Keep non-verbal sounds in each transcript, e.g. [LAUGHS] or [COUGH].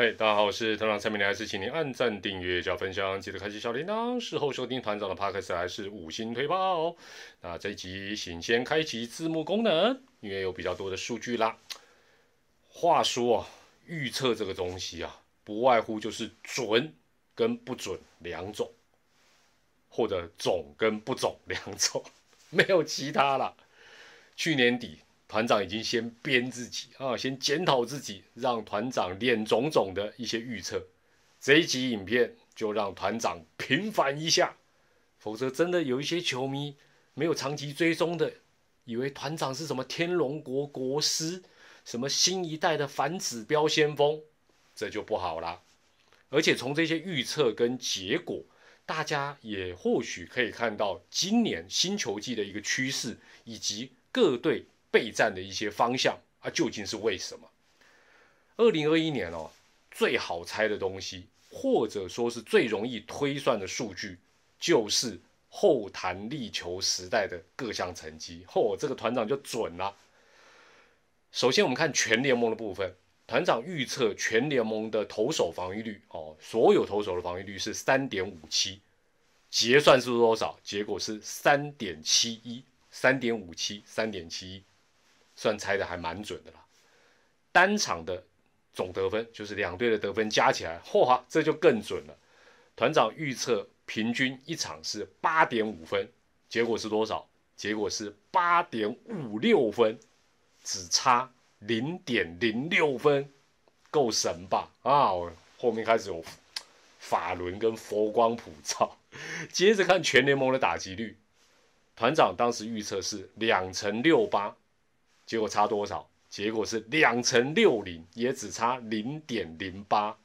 嗨，大家好，我是团长蔡明还是请您按赞、订阅、加分享，记得开启小铃铛。事后收听团长的 podcast 还是五星推爆哦。那这一集请先开启字幕功能，因为有比较多的数据啦。话说啊，预测这个东西啊，不外乎就是准跟不准两种，或者总跟不总两种，没有其他了。去年底。团长已经先编自己啊，先检讨自己，让团长练种种的一些预测。这一集影片就让团长平反一下，否则真的有一些球迷没有长期追踪的，以为团长是什么天龙国国师，什么新一代的反指标先锋，这就不好了。而且从这些预测跟结果，大家也或许可以看到今年新球季的一个趋势，以及各队。备战的一些方向啊，究竟是为什么？二零二一年哦，最好猜的东西，或者说是最容易推算的数据，就是后弹力球时代的各项成绩。嚯，这个团长就准了。首先，我们看全联盟的部分，团长预测全联盟的投手防御率哦，所有投手的防御率是三点五七，结算是多少？结果是三点七一，三点五七，三点七一。算猜的还蛮准的啦，单场的总得分就是两队的得分加起来，嚯哈，这就更准了。团长预测平均一场是八点五分，结果是多少？结果是八点五六分，只差零点零六分，够神吧？啊，后面开始有法轮跟佛光普照。接着看全联盟的打击率，团长当时预测是两成六八。结果差多少？结果是两乘六零，也只差零点零八。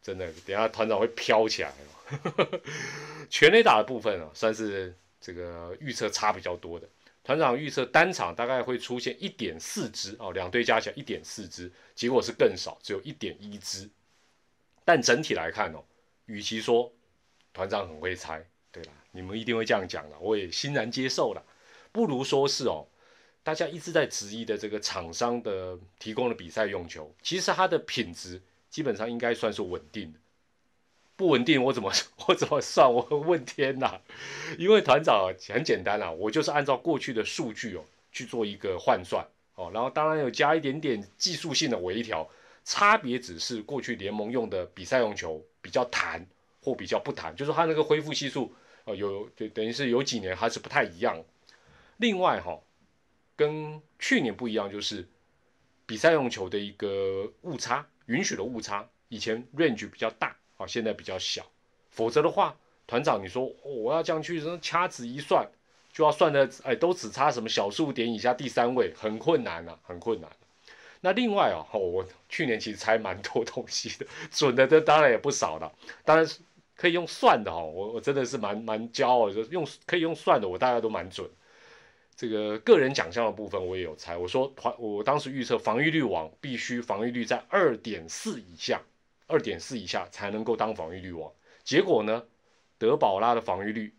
真的，等下团长会飘起来了。[LAUGHS] 全垒打的部分啊，算是这个预测差比较多的。团长预测单场大概会出现一点四支哦，两队加起来一点四支，结果是更少，只有一点一支。但整体来看哦，与其说团长很会猜，对啦，你们一定会这样讲的，我也欣然接受了。不如说是哦。大家一直在质疑的这个厂商的提供的比赛用球，其实它的品质基本上应该算是稳定的。不稳定，我怎么我怎么算？我问天哪！因为团长很简单啦，我就是按照过去的数据哦去做一个换算哦，然后当然有加一点点技术性的微调，差别只是过去联盟用的比赛用球比较弹或比较不弹，就是它那个恢复系数哦有就等于是有几年还是不太一样。另外哈。跟去年不一样，就是比赛用球的一个误差，允许的误差，以前 range 比较大啊，现在比较小。否则的话，团长你说我要这样去掐指一算，就要算的哎，都只差什么小数点以下第三位，很困难了，很困难。那另外哦，我去年其实猜蛮多东西的，准的这当然也不少了。当然是可以用算的哈，我我真的是蛮蛮骄傲的，用可以用算的，我大家都蛮准。这个个人奖项的部分我也有猜，我说团我当时预测防御率王必须防御率在二点四以下，二点四以下才能够当防御率王。结果呢，德保拉的防御率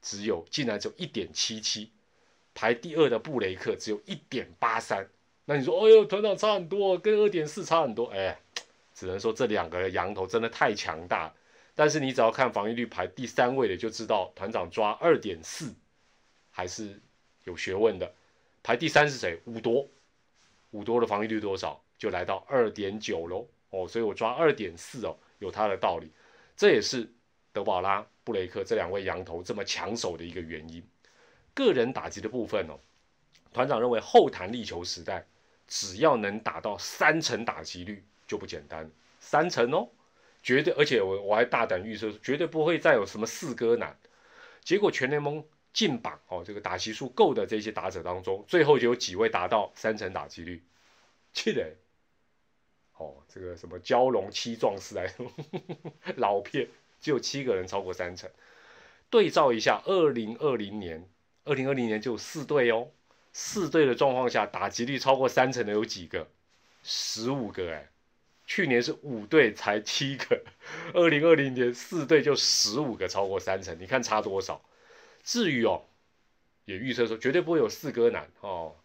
只有竟然只有一点七七，排第二的布雷克只有一点八三。那你说，哎呦，团长差很多，跟二点四差很多，哎，只能说这两个羊头真的太强大。但是你只要看防御率排第三位的，就知道团长抓二点四还是。有学问的，排第三是谁？五多，五多的防御率多少？就来到二点九喽。哦，所以我抓二点四哦，有它的道理。这也是德保拉、布雷克这两位羊头这么抢手的一个原因。个人打击的部分哦，团长认为后弹力球时代，只要能打到三成打击率就不简单，三成哦，绝对。而且我我还大胆预测，绝对不会再有什么四哥难。结果全联盟。进榜哦，这个打击数够的这些打者当中，最后就有几位达到三成打击率，七人哦，这个什么蛟龙七壮士来老片，只有七个人超过三成。对照一下，二零二零年，二零二零年就四队哦，四队的状况下，打击率超过三成的有几个？十五个哎，去年是五队才七个，二零二零年四队就十五个超过三成，你看差多少？至于哦，也预测说绝对不会有四哥难哦，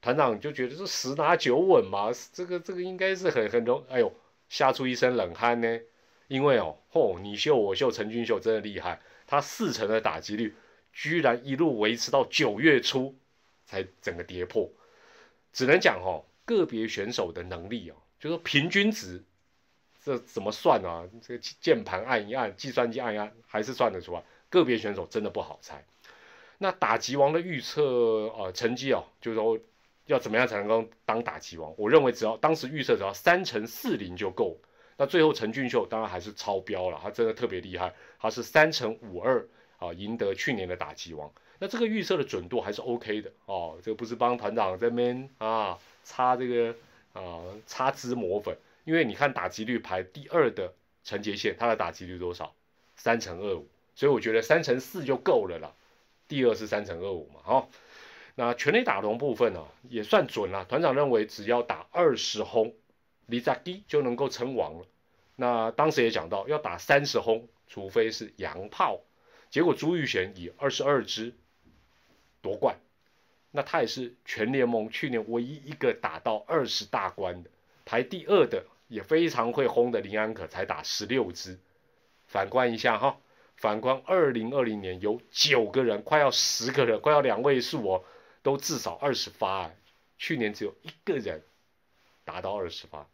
团长就觉得是十拿九稳嘛，这个这个应该是很很容，哎呦，吓出一身冷汗呢。因为哦，嚯，你秀我秀，陈俊秀真的厉害，他四成的打击率居然一路维持到九月初才整个跌破，只能讲哦，个别选手的能力哦，就说平均值，这怎么算啊？这个键盘按一按，计算机按一按，还是算得出来。个别选手真的不好猜。那打击王的预测呃成绩哦，就是说要怎么样才能够当打击王？我认为只要当时预测只要三乘四零就够。那最后陈俊秀当然还是超标了，他真的特别厉害，他是三乘五二啊，赢得去年的打击王。那这个预测的准度还是 OK 的哦，这个不是帮团长这边啊擦这个啊擦脂抹粉，因为你看打击率排第二的陈杰宪，他的打击率多少？三乘二五，所以我觉得三乘四就够了啦。第二是三乘二五嘛，好，那全垒打龙部分呢也算准了，团长认为只要打二十轰。离扎低就能够称王了。那当时也讲到要打三十轰，除非是洋炮。结果朱玉贤以二十二支夺冠，那他也是全联盟去年唯一一个打到二十大关的。排第二的也非常会轰的林安可才打十六支。反观一下哈，反观二零二零年有九个人，快要十个人，快要两位数哦，都至少二十发。去年只有一个人达到二十发。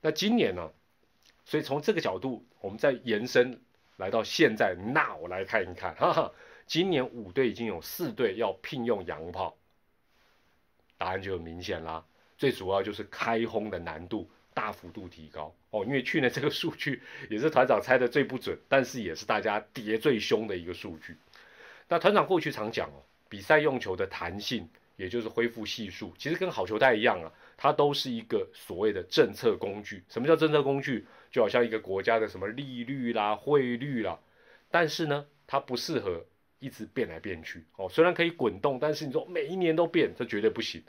那今年呢？所以从这个角度，我们再延伸来到现在，now 来看一看，哈哈，今年五队已经有四队要聘用洋炮，答案就很明显啦。最主要就是开轰的难度大幅度提高哦，因为去年这个数据也是团长猜的最不准，但是也是大家跌最凶的一个数据。那团长过去常讲哦，比赛用球的弹性，也就是恢复系数，其实跟好球带一样啊。它都是一个所谓的政策工具。什么叫政策工具？就好像一个国家的什么利率啦、汇率啦，但是呢，它不适合一直变来变去。哦，虽然可以滚动，但是你说每一年都变，这绝对不行。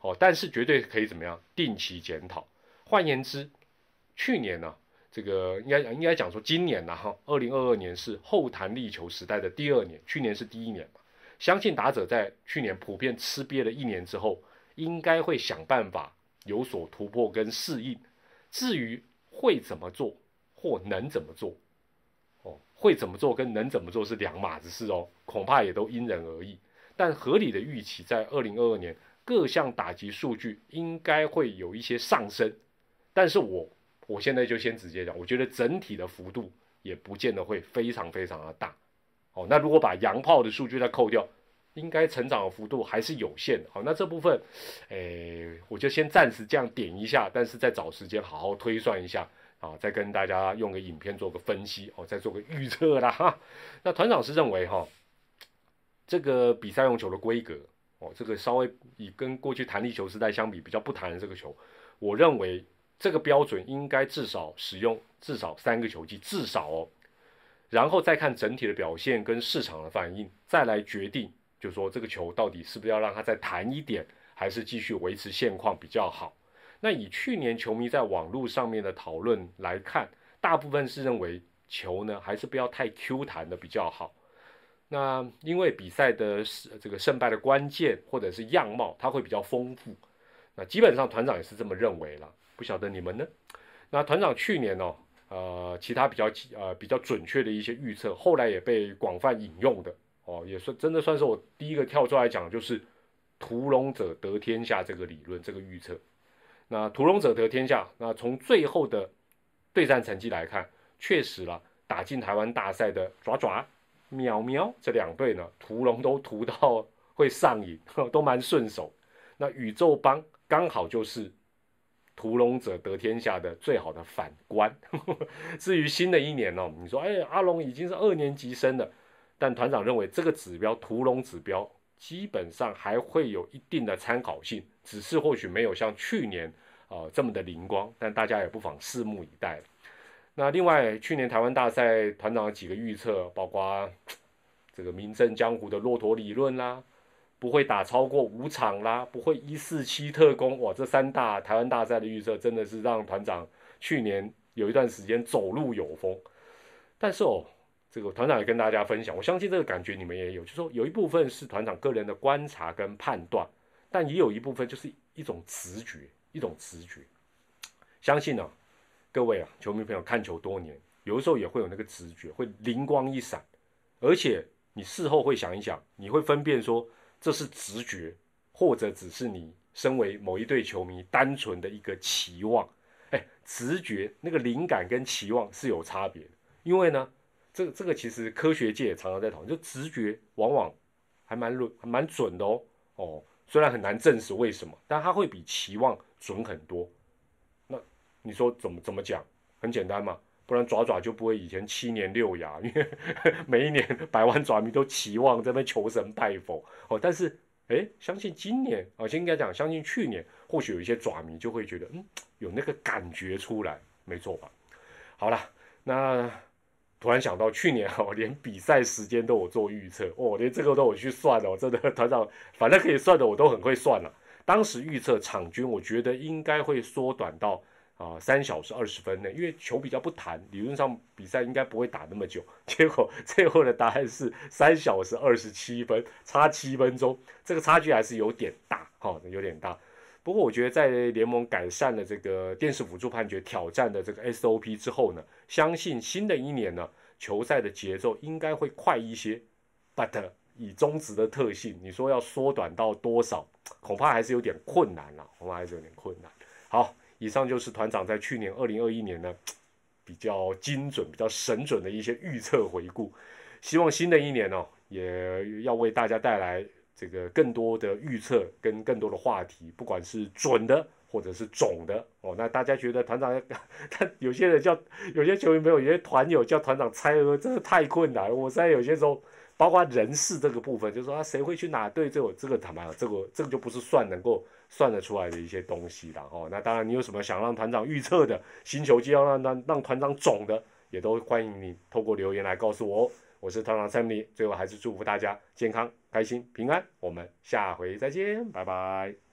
哦，但是绝对可以怎么样？定期检讨。换言之，去年呢，这个应该应该讲说，今年呢，哈，二零二二年是后弹力球时代的第二年，去年是第一年。相信打者在去年普遍吃瘪了一年之后。应该会想办法有所突破跟适应，至于会怎么做或能怎么做，哦，会怎么做跟能怎么做是两码子事哦，恐怕也都因人而异。但合理的预期，在二零二二年各项打击数据应该会有一些上升，但是我我现在就先直接讲，我觉得整体的幅度也不见得会非常非常的大，哦，那如果把洋炮的数据再扣掉。应该成长的幅度还是有限的，好，那这部分，诶，我就先暂时这样点一下，但是再找时间好好推算一下啊，再跟大家用个影片做个分析哦，再做个预测啦哈。那团长是认为哈，这个比赛用球的规格哦，这个稍微以跟过去弹力球时代相比比较不弹的这个球，我认为这个标准应该至少使用至少三个球季，至少哦，然后再看整体的表现跟市场的反应，再来决定。就说这个球到底是不是要让它再弹一点，还是继续维持现况比较好？那以去年球迷在网络上面的讨论来看，大部分是认为球呢还是不要太 Q 弹的比较好。那因为比赛的这个胜败的关键或者是样貌，它会比较丰富。那基本上团长也是这么认为了，不晓得你们呢？那团长去年哦，呃，其他比较呃比较准确的一些预测，后来也被广泛引用的。哦，也算真的算是我第一个跳出来讲，就是“屠龙者得天下”这个理论，这个预测。那“屠龙者得天下”，那从最后的对战成绩来看，确实了，打进台湾大赛的爪爪、喵喵这两队呢，屠龙都屠到 [LAUGHS] 会上瘾，都蛮顺手。那宇宙帮刚好就是“屠龙者得天下”的最好的反观。[LAUGHS] 至于新的一年呢，你说，哎，阿龙已经是二年级生了。但团长认为这个指标屠龙指标基本上还会有一定的参考性，只是或许没有像去年啊这么的灵光，但大家也不妨拭目以待。那另外，去年台湾大赛团长的几个预测，包括这个名震江湖的骆驼理论啦，不会打超过五场啦，不会一四七特工，哇，这三大台湾大赛的预测真的是让团长去年有一段时间走路有风。但是哦。这个团长也跟大家分享，我相信这个感觉你们也有，就是说有一部分是团长个人的观察跟判断，但也有一部分就是一种直觉，一种直觉。相信呢，各位啊，球迷朋友看球多年，有的时候也会有那个直觉，会灵光一闪，而且你事后会想一想，你会分辨说这是直觉，或者只是你身为某一队球迷单纯的一个期望。哎，直觉那个灵感跟期望是有差别的，因为呢，这这个其实科学界也常常在讨论，就直觉往往还蛮准，还蛮准的哦。哦，虽然很难证实为什么，但它会比期望准很多。那你说怎么怎么讲？很简单嘛，不然爪爪就不会以前七年六牙，[LAUGHS] 因为每一年百万爪迷都期望这边求神拜佛哦。但是哎，相信今年啊，先应该讲，相信去年或许有一些爪迷就会觉得，嗯。有那个感觉出来，没错吧？好了，那突然想到去年哦，连比赛时间都有做预测哦，连这个都有去算哦，真的团长，反正可以算的我都很会算了。当时预测场均，我觉得应该会缩短到啊三小时二十分呢，因为球比较不弹，理论上比赛应该不会打那么久。[LAUGHS] 结果最后的答案是三小时二十七分，差七分钟，这个差距还是有点大，哈，有点大。不过我觉得，在联盟改善了这个电视辅助判决挑战的这个 SOP 之后呢，相信新的一年呢，球赛的节奏应该会快一些。But 以中职的特性，你说要缩短到多少，恐怕还是有点困难了，恐怕还是有点困难。好，以上就是团长在去年二零二一年呢比较精准、比较神准的一些预测回顾。希望新的一年哦，也要为大家带来。这个更多的预测跟更多的话题，不管是准的或者是总的哦，那大家觉得团长，[LAUGHS] 他有些人叫 [LAUGHS] 有些球员朋友，有些团友叫团长猜，真的太困难了。我在有些时候，包括人事这个部分，就说啊谁会去哪队，这我这个坦白这个这个就不是算能够 [LAUGHS] 算得出来的一些东西了哦。那当然，你有什么想让团长预测的新球季要让让让团长总的，也都欢迎你透过留言来告诉我哦。我是团长蔡明，最后还是祝福大家健康、开心、平安。我们下回再见，拜拜。